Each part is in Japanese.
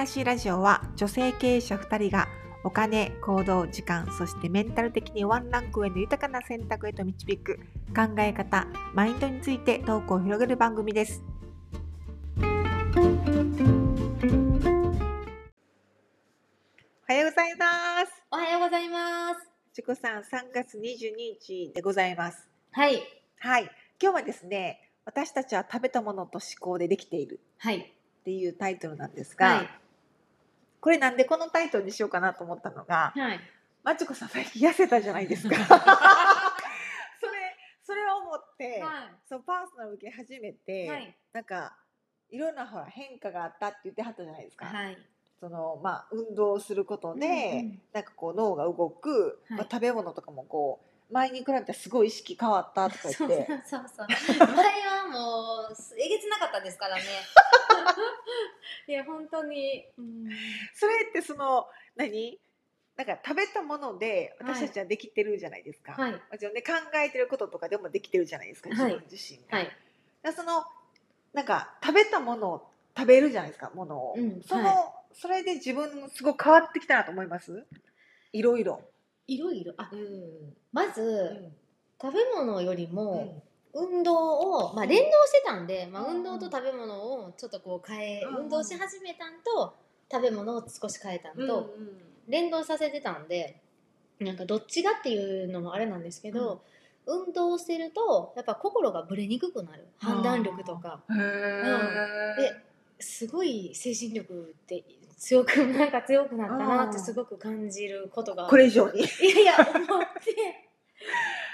らしいラジオは女性経営者2人がお金、行動、時間、そしてメンタル的にワンランク上の豊かな選択へと導く考え方、マインドについてトークを広げる番組です。おはようございます。おはようございます。ちこさん、3月22日でございます。はい。はい。今日はですね、私たちは食べたものと思考でできているはい。っていうタイトルなんですが、はい。これなんでこのタイトルにしようかなと思ったのが、はい。まちこさん最近痩せたじゃないですか。それ、それを思って、はそうパーソナル受け始めて、い。はい。なんかいろんなほら変化があったって言ってはったじゃないですか。はい。そのまあ運動をすることで、うんうんなんかこう脳が動く、はいまあ、食べ物とかもこう前に比べてすごい意識変わったとかそう言って。そうそう。前はもうえげつなかったですからね。いや本当に。うんそれってその何？なんか食べたものではい私たちはできてるじゃないですか。はい。もちろんね考えてることとかでもできてるじゃないですか自はい分自身が。はい。だからそのなんか食べたものを食べるじゃないですかものを、うんその、はそれで自分すごい変わってきたなと思います？いろいろ。いろいろ。あうん。まず、食べ物よりうもん。運動をまあ連動してたんで、まあうん。運動と食べ物をちょっとこう変え、うん。運動し始めたんと食べ物を少し変えたんと。うん連動させてたんでなんかどっちがっていうのもあれなんですけど、運動してるとやっぱ心がぶれにくくなる。判断力とか。へー。ですごい精神力って強くなんか強くなったなってすごく感じることがこれ以上に。いやいや思って。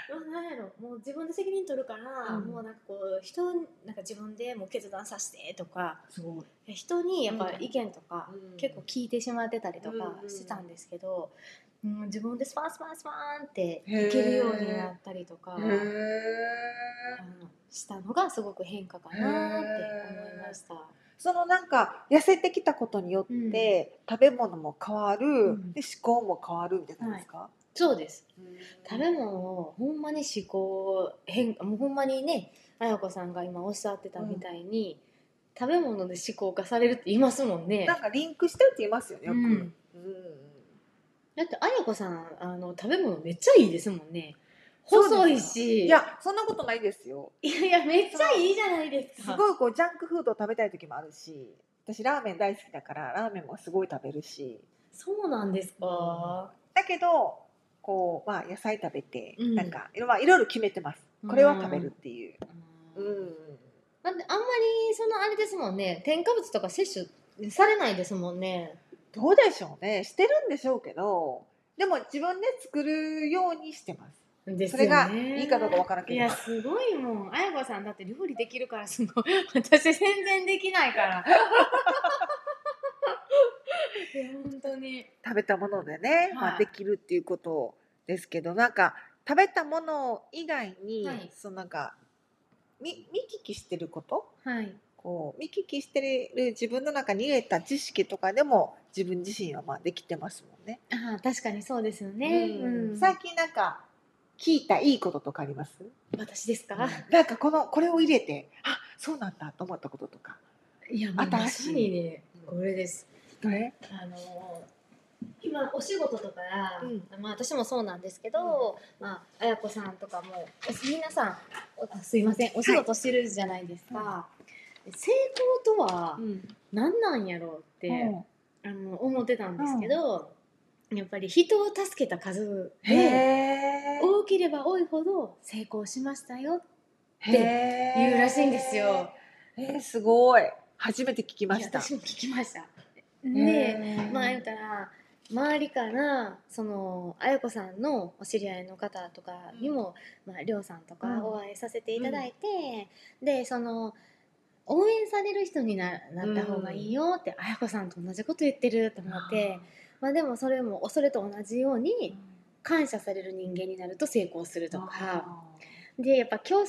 うなんやろもう自分で責任取るから、うんもうなんかこう人なんか自分でもう決断させてとか。人にやっぱうん意見とか、結構聞いてしまってたりとかうんしてたんですけど、うん自分でスパンスパンスパンっていけるようになったりとかへあのしたのがすごく変化かなって思いました。そのなんか痩せてきたことによって、食べ物も変わる、ん。で思考も変わるみたいなんですか、そうです。うん。食べ物をほんまに思考変もうほんまにね綾子さんが今おっしゃってたみたいに、食べ物で思考化されるって言いますもんね。なんかリンクしてるって言いますよねよく、うん。うん。だって綾子さんあの食べ物めっちゃいいですもんね。細いし。いやそんなことないですよ。いやいやめっちゃいいじゃないですか。すごいこうジャンクフードを食べたい時もあるし私ラーメン大好きだからラーメンもすごい食べるし。そうなんですか。だけどこうまあ野菜食べて、うん。なんかいろまあいろいろ決めてます。これは食べるっていう、ううん。んだってあんまりそのあれですもんね。添加物とか摂取されないですもんね。どうでしょうね。してるんでしょうけどでも自分で作るようにしてますですそれがいいかどうかわからんけど。いやすごい。もん綾子さんだって料理できるからすごい私全然できないから。本当に。食べたものでね、まあ、はいできるっていうことですけどなんか食べたもの以外に、はい。そのなんか見見聞きしてること？はい。こう見聞きしてる自分の中に入れた知識とかでも自分自身はまあできてますもんね。ああ確かにそうですよね、うん。うん。最近なんか聞いたいいこととかあります、私ですか、なんかこのこれを入れてあそうなんだと思ったこととか。いやまさにねこれです。どれ？あの今お仕事とか、うまあ私もそうなんですけど、まあ綾子さんとかもお皆さんおすいませんお仕事してるじゃないですか、成功とはうん。何なんやろうって、あの思ってたんですけど、やっぱり人を助けた数へでければ多いほど成功しましたよへ言うらしいんですよ。えー、すごい。初めて聞きました。私も聞きました。へでーまあ言ったら周りからその綾子さんのお知り合いの方とかにも、まあ、りょうさんとかうんお会いさせていただいて、でその応援される人にななった方がいいよって綾子さんと同じこと言ってると思って、まあ、でもそれもそれと同じように感謝される人間になると成功するとか。でやっぱ競争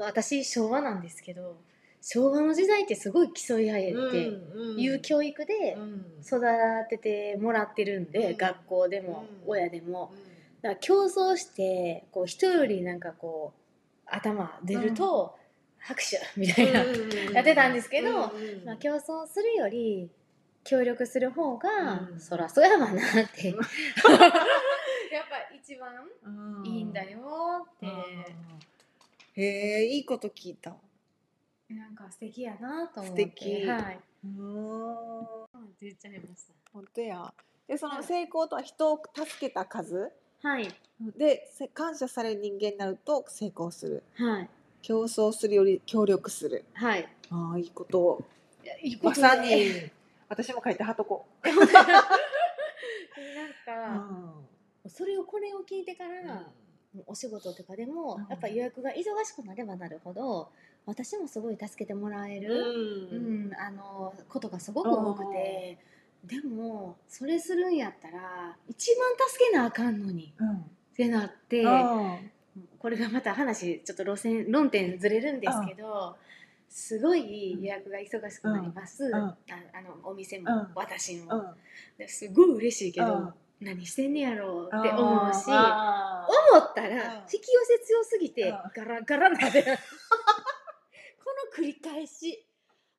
私昭和なんですけど昭和の時代ってすごい競い合えっていう教育で育ててもらってるんで、うん。学校でもうん。親でも。だから競争してこう人よりなんかこう頭出ると拍手みたいな、やってたんですけどまあ、競争するより協力する方が、うん。そらそうやわなって やっうんぱ一番いいんだよって、へえいいこと聞いた。なんか素敵やなと思って。素敵。はい。うん。言っちゃいまし本当や。でそはいの成功とは人を助けた数？たはい。でせ感謝される人間になると成功する。はい。競争するより協力する。はい。ああいいこと。をいやいいことまさねに。私も書いてはとこ。なんか、それをこれを聞いてから、お仕事とかでも、うん。やっぱ予約が忙しくなればなるほど私もすごい助けてもらえうる、うん。んあのことがすごく多くて、でもそれするんやったら一番助けなあかんのにうん。ってなって、うん。これがまた話ちょっと路線論点ずれるんですけど、すごい予約が忙しくなります、ん。ああのお店も、うん。私も、すごい嬉しいけど、うん何してんねやろうって思うし。あ思ったらうん。引き寄せ強すぎてうん。ガラガラなで この繰り返し。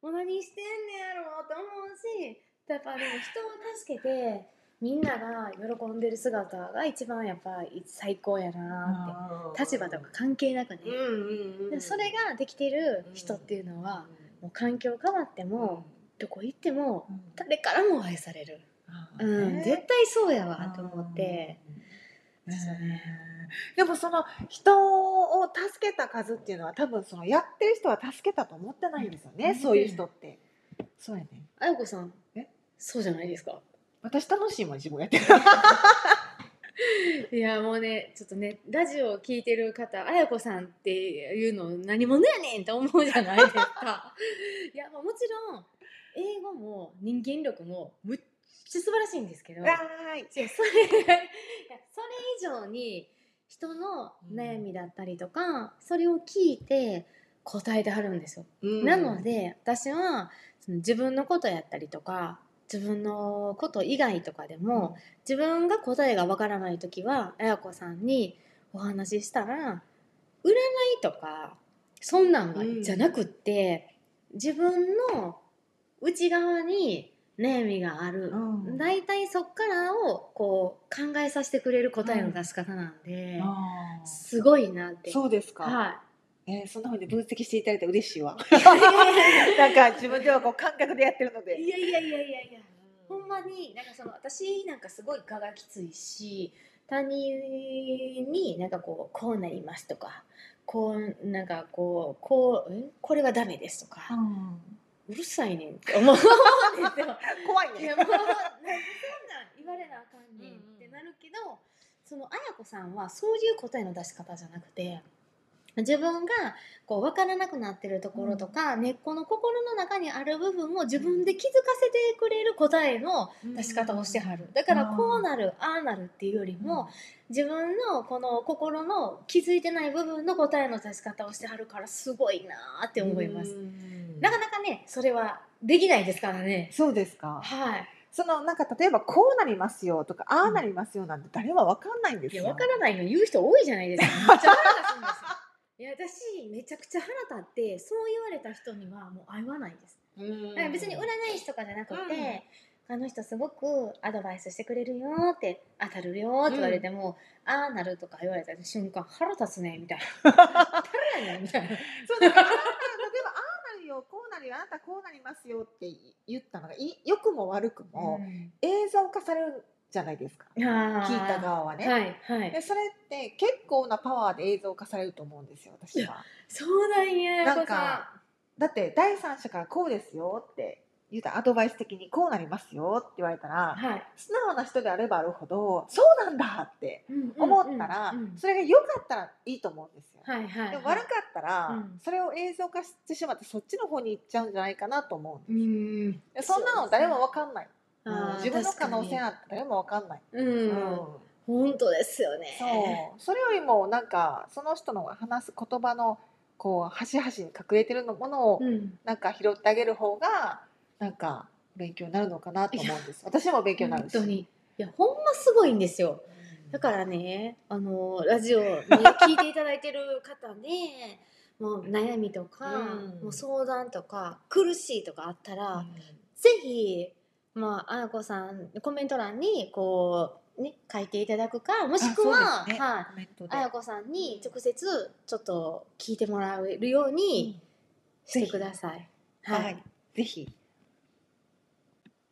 もう何してんねやろうと思うしやっぱでも人を助けてみんなが喜んでる姿が一番やっぱ最高やなって立場とか関係なくね。うんうんそれができてる人っていうのはもう環境変わってもどこ行っても誰からも愛される、うん、絶対そうやわと思って。でもその人を助けた数っていうのは多分そのやってる人は助けたと思ってないんですよね、うん。そういう人って。そうやね。あやこさんえ？そうじゃないですか？私楽しいもん自分がやってる。いやもうねちょっとねラジオを聞いてる方あやこさんっていうの何者やねんって思うじゃないですか。いやまあもちろん英語も人間力もむっ素晴らしいんですけど。はーい。それ以上に人の悩みだったりとか、それを聞いて答えてはるんですよ。うん。なので私はその自分のことやったりとか自分のこと以外とかでも、自分が答えがわからない時はあやこさんにお話ししたら占いとかそんなんがうん。じゃなくって、自分の内側に悩みがある、うん。大体そっからをこう考えさせてくれる答えの出し方なんで、あー。すごいなって。そうですか、はえーそんな風に分析していただいて嬉しいわ。い、なんか自分ではこう感覚でやってるので。いやいやいやいや。いやほんまになんかその私なんかすごい我がきついし他人になんかこうこうなりますとかこうなんかこうこうえ？これはダメですとか、うるさいねん。って思うんですよ。怖いね。いやもうなんでそんなん言われなあかんねんうんうん。ってなるけど、そのあやこさんはそういう答えの出し方じゃなくて自分がこう分からなくなってるところとか、根っこの心の中にある部分を自分で気づかせてくれる答えの出し方をしてはる。だからこうなるああなるっていうよりも、自分のこの心の気づいてない部分の答えの出し方をしてはるからすごいなーって思います。なかなかねそれはできないですからね。そうですかはい。そのなんか例えばこうなりますよとかああなりますよなんて誰もわかんないんですよいや分からないの言う人多いじゃないですか。めっちゃ腹立つんですよ。いや私めちゃくちゃ腹立ってそう言われた人にはもう会わないです。うんだから別に占い師とかじゃなくて、うんあの人すごくアドバイスしてくれるよって当たるよって言われても、ああなるとか言われた瞬間腹立つねみたいな。誰やねんみたいな。そうだよこうなるよあなたこうなりますよって言ったのがい良くも悪くも映像化されるじゃないですか。聞聞いた側はね、はいはい。で。それって結構なパワーで映像化されると思うんですよ私は。そうなんや。なんかだって第三者からこうですよって言ったらアドバイス的にこうなりますよって言われたらはい。素直な人であればあるほどそうなんだって思ったら、それが良かったらいいと思うんですよ、はいはい。でも悪かったら、うんそれを映像化してしまってそっちの方に行っちゃうんじゃないかなと思うんうん。でそんなの誰も分かんない、あー自分の可能性なんて誰も分かんない、ううんん。本当ですよね。そうそれよりもなんかその人の話す言葉のこう端々に隠れてるのものをうん。なんか拾ってあげる方がなんか勉強になるのかなと思うんです。私も勉強になるし。本当に。いや、ほんますごいんですよ。だからね、あの、ラジオに聞いていただいてる方ね、もう悩みとか、うん。もう相談とか、苦しいとかあったら、うん。ぜひ、まあ、あやこさんコメント欄にこうね書いていただくかもしくは、ね。はい。あやこさんに直接ちょっと聞いてもらえるようにしてください。はい、ぜひ